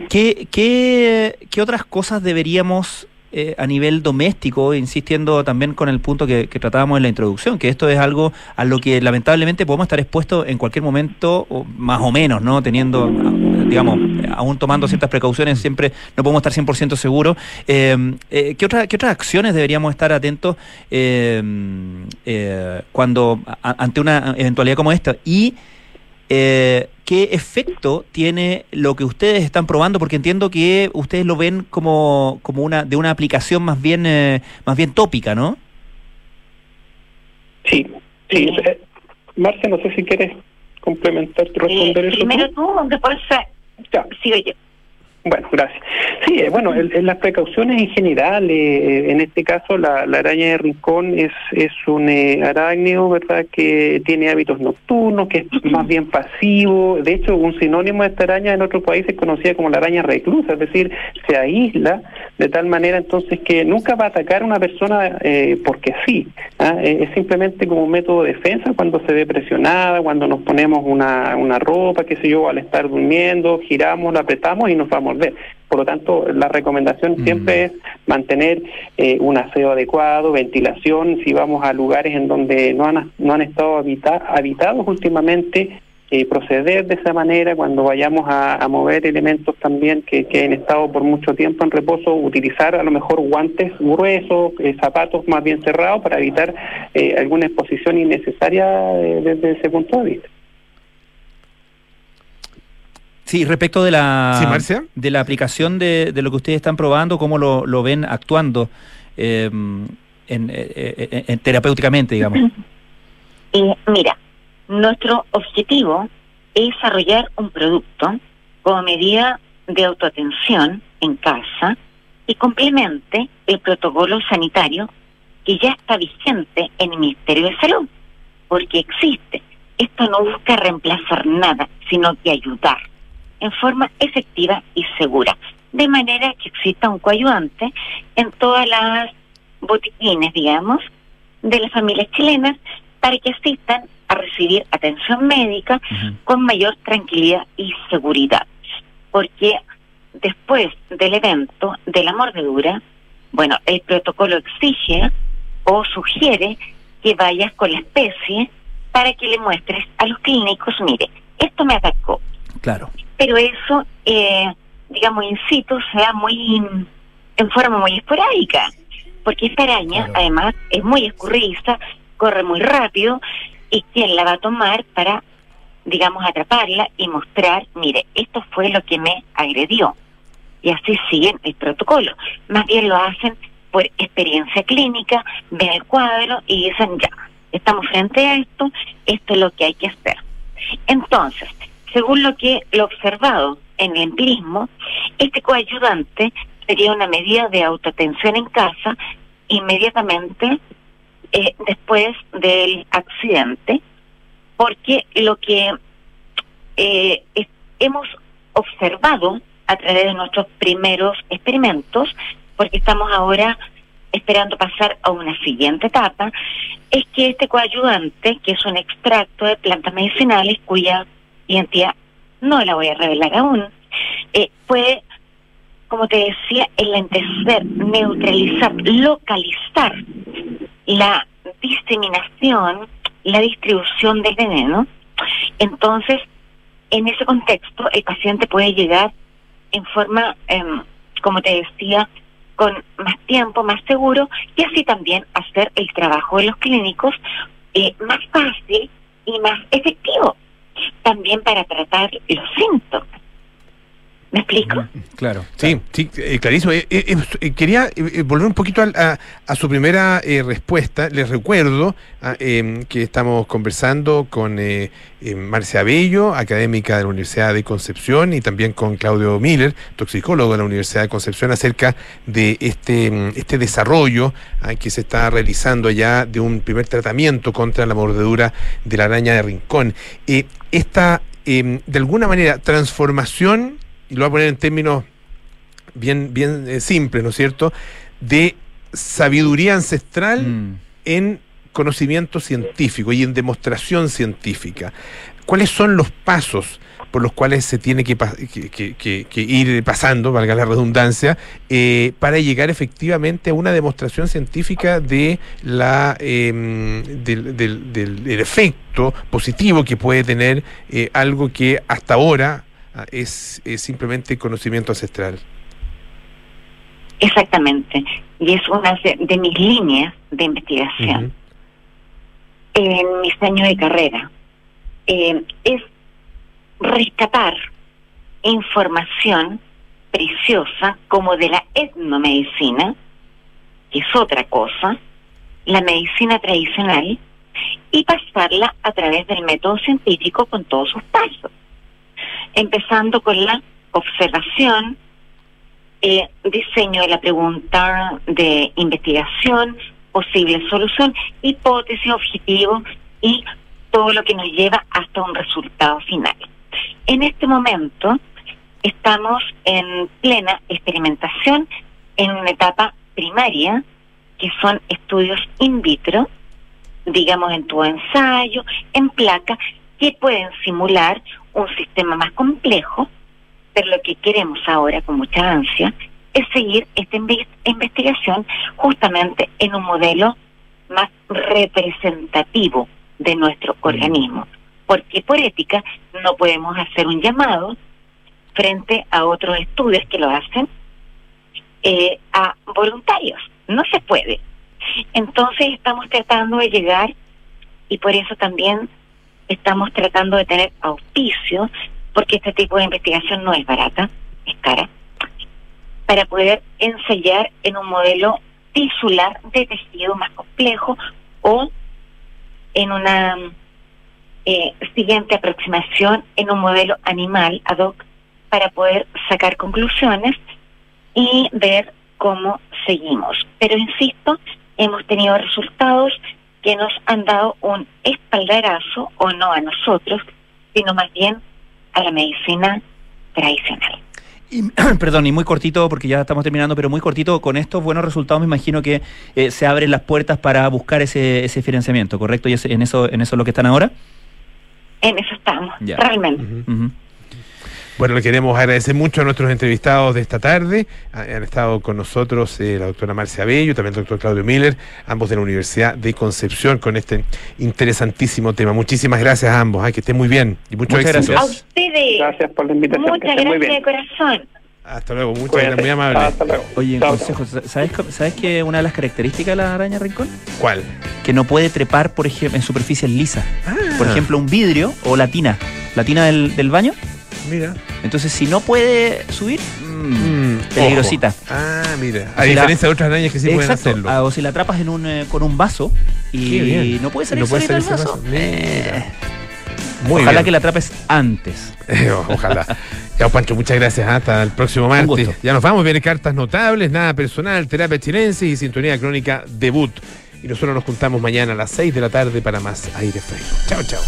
¿qué, qué, qué otras cosas deberíamos eh, a nivel doméstico, insistiendo también con el punto que, tratábamos en la introducción, que esto es algo a lo que lamentablemente podemos estar expuestos en cualquier momento, más o menos, ¿no? Teniendo, digamos, aún tomando ciertas precauciones, siempre no podemos estar 100% seguros. Eh, eh, ¿qué, otra- ¿Qué otras acciones deberíamos estar atentos eh, eh, cuando ante una eventualidad como esta? Y eh, qué efecto tiene lo que ustedes están probando, porque entiendo que ustedes lo ven como, como una de una aplicación más bien eh, más bien tópica, ¿no? Sí, sí. eh, Marcia, no sé si quieres complementar, responder Eh, eso. primero tú. después sigo yo. Bueno, gracias. Sí, eh, bueno, el- el- las precauciones en general, eh, en este caso la, la araña de rincón es, es un eh, arácnido, ¿verdad?, que tiene hábitos nocturnos, que es más bien pasivo. De hecho, un sinónimo de esta araña en otros países es conocida como la araña reclusa, es decir, se aísla de tal manera entonces que nunca va a atacar a una persona eh, porque sí. ¿ah? Eh, Es simplemente como un método de defensa cuando se ve presionada, cuando nos ponemos una, una ropa, qué sé yo, al estar durmiendo, giramos, la apretamos y nos va a morder. Por lo tanto, la recomendación siempre es mantener eh, un aseo adecuado, ventilación. Si vamos a lugares en donde no han, no han estado habita- habitados últimamente, eh, proceder de esa manera cuando vayamos a, mover elementos también que, que han estado por mucho tiempo en reposo, utilizar a lo mejor guantes gruesos, eh, zapatos más bien cerrados para evitar eh, alguna exposición innecesaria desde ese punto de vista. Sí, respecto de la, de la aplicación de, de, lo que ustedes están probando, ¿cómo lo, lo ven actuando em, en, en, terapéuticamente, digamos? mira, nuestro objetivo es desarrollar un producto como medida de autoatención en casa y complemente el protocolo sanitario que ya está vigente en el Ministerio de Salud, porque existe. Esto no busca reemplazar nada, sino que ayudar en forma efectiva y segura, de manera que exista un coayudante en todas las botiquines, digamos, de las familias chilenas para que asistan a recibir atención médica con mayor tranquilidad y seguridad. Porque después del evento de la mordedura, bueno, el protocolo exige o sugiere que vayas con la especie para que le muestres a los clínicos, mire, esto me atacó. Claro. Pero eso, eh, digamos, in situ, sea muy, en forma muy esporádica, porque esta araña, además, es muy escurridiza, corre muy rápido y quién la va a tomar para, digamos, atraparla y mostrar, mire, esto fue lo que me agredió. Y así siguen el protocolo. Más bien lo hacen por experiencia clínica, ven el cuadro y dicen, ya, estamos frente a esto, esto es lo que hay que hacer. Entonces, según lo que lo observado en el empirismo, este coayudante sería una medida de autoatención en casa inmediatamente eh, después del accidente, porque lo que eh, hemos observado a través de nuestros primeros experimentos, porque estamos ahora esperando pasar a una siguiente etapa, es que este coayudante, que es un extracto de plantas medicinales cuya identidad no la voy a revelar aún, eh, puede, como te decía, enlentecer, neutralizar, localizar la diseminación, la distribución del veneno. Entonces, en ese contexto, el paciente puede llegar en forma, em, como te decía, con más tiempo, más seguro, y así también hacer el trabajo de los clínicos eh, más fácil y más efectivo, también para tratar los síntomas. ¿Me explico? Claro. Sí, sí, eh, clarísimo. Eh, eh, quería volver un poquito a, su primera respuesta. Les recuerdo ah, em, que estamos conversando con Marcia Bello, académica de la Universidad de Concepción, y también con Claudio Miller, toxicólogo de la Universidad de Concepción, acerca de este, em, este desarrollo ah, que se está realizando allá de un primer tratamiento contra la mordedura de la araña de rincón. esta, em, de alguna manera, transformación y lo voy a poner en términos bien, bien eh, simples, ¿no es cierto?, de sabiduría ancestral mm. en conocimiento científico y en demostración científica. ¿Cuáles son los pasos por los cuales se tiene que, ir pasando, valga la redundancia, eh, para llegar efectivamente a una demostración científica de la em, del, efecto positivo que puede tener eh, algo que hasta ahora Ah, es, simplemente conocimiento ancestral. Exactamente, y es una de, mis líneas de investigación en mis años de carrera. Eh, es rescatar información preciosa como de la etnomedicina, que es otra cosa, la medicina tradicional, y pasarla a través del método científico con todos sus pasos empezando con la observación, eh, diseño de la pregunta de investigación, posible solución, hipótesis, objetivo y todo lo que nos lleva hasta un resultado final. En este momento estamos en plena experimentación en una etapa primaria, que son estudios in vitro, digamos en tu ensayo, en placa, que pueden simular un sistema más complejo, pero lo que queremos ahora con mucha ansia es seguir esta investigación justamente en un modelo más representativo de nuestro mm. organismo, porque por ética no podemos hacer un llamado frente a otros estudios que lo hacen eh, a voluntarios. No se puede. Entonces estamos tratando de llegar y por eso también estamos tratando de tener auspicios, porque este tipo de investigación no es barata, es cara, para poder ensayar en un modelo tisular de tejido más complejo o en una eh, siguiente aproximación en un modelo animal ad hoc para poder sacar conclusiones y ver cómo seguimos. Pero insisto, hemos tenido resultados que nos han dado un espaldarazo, o no a nosotros, sino más bien a la medicina tradicional. Y, perdón, y muy cortito, porque ya estamos terminando, pero muy cortito, con estos buenos resultados me imagino que eh, se abren las puertas para buscar ese, ese financiamiento, ¿correcto? ¿Y en eso en eso es lo que están ahora? En eso estamos, realmente. Bueno, le queremos agradecer mucho a nuestros entrevistados de esta tarde. Han estado con nosotros eh, la doctora Marcia Bello, también el doctor Claudio Miller, ambos de la Universidad de Concepción, con este interesantísimo tema. Muchísimas gracias a ambos, que estén muy bien y muchas gracias. A ustedes. Gracias por la invitación. Muchas gracias de corazón. Hasta luego, muchas gracias, muy amable. Hasta luego. Oye, consejo, ¿sabes, ¿sabes que una de las características de la araña rincón? ¿Cuál? Que no puede trepar, por ejemplo, en superficies lisas. Por ejemplo, un vidrio o la tina. La tina del, del baño Mira. Entonces, si no puede subir, mmm, peligrosita. Ah, mira. A diferencia de otras arañas que sí pueden hacerlo. Ah, o si la atrapas en un, eh, con un vaso y no puede salir, no puede salir del vaso. Eh. Muy ojalá que la atrapes antes. ojalá. ya, Pancho, muchas gracias. Hasta el próximo martes. Ya nos vamos. Vienen cartas notables, nada personal, terapia chilense y sintonía crónica debut. Y nosotros nos juntamos mañana a las 6 de la tarde para más aire fresco. Chao, chao.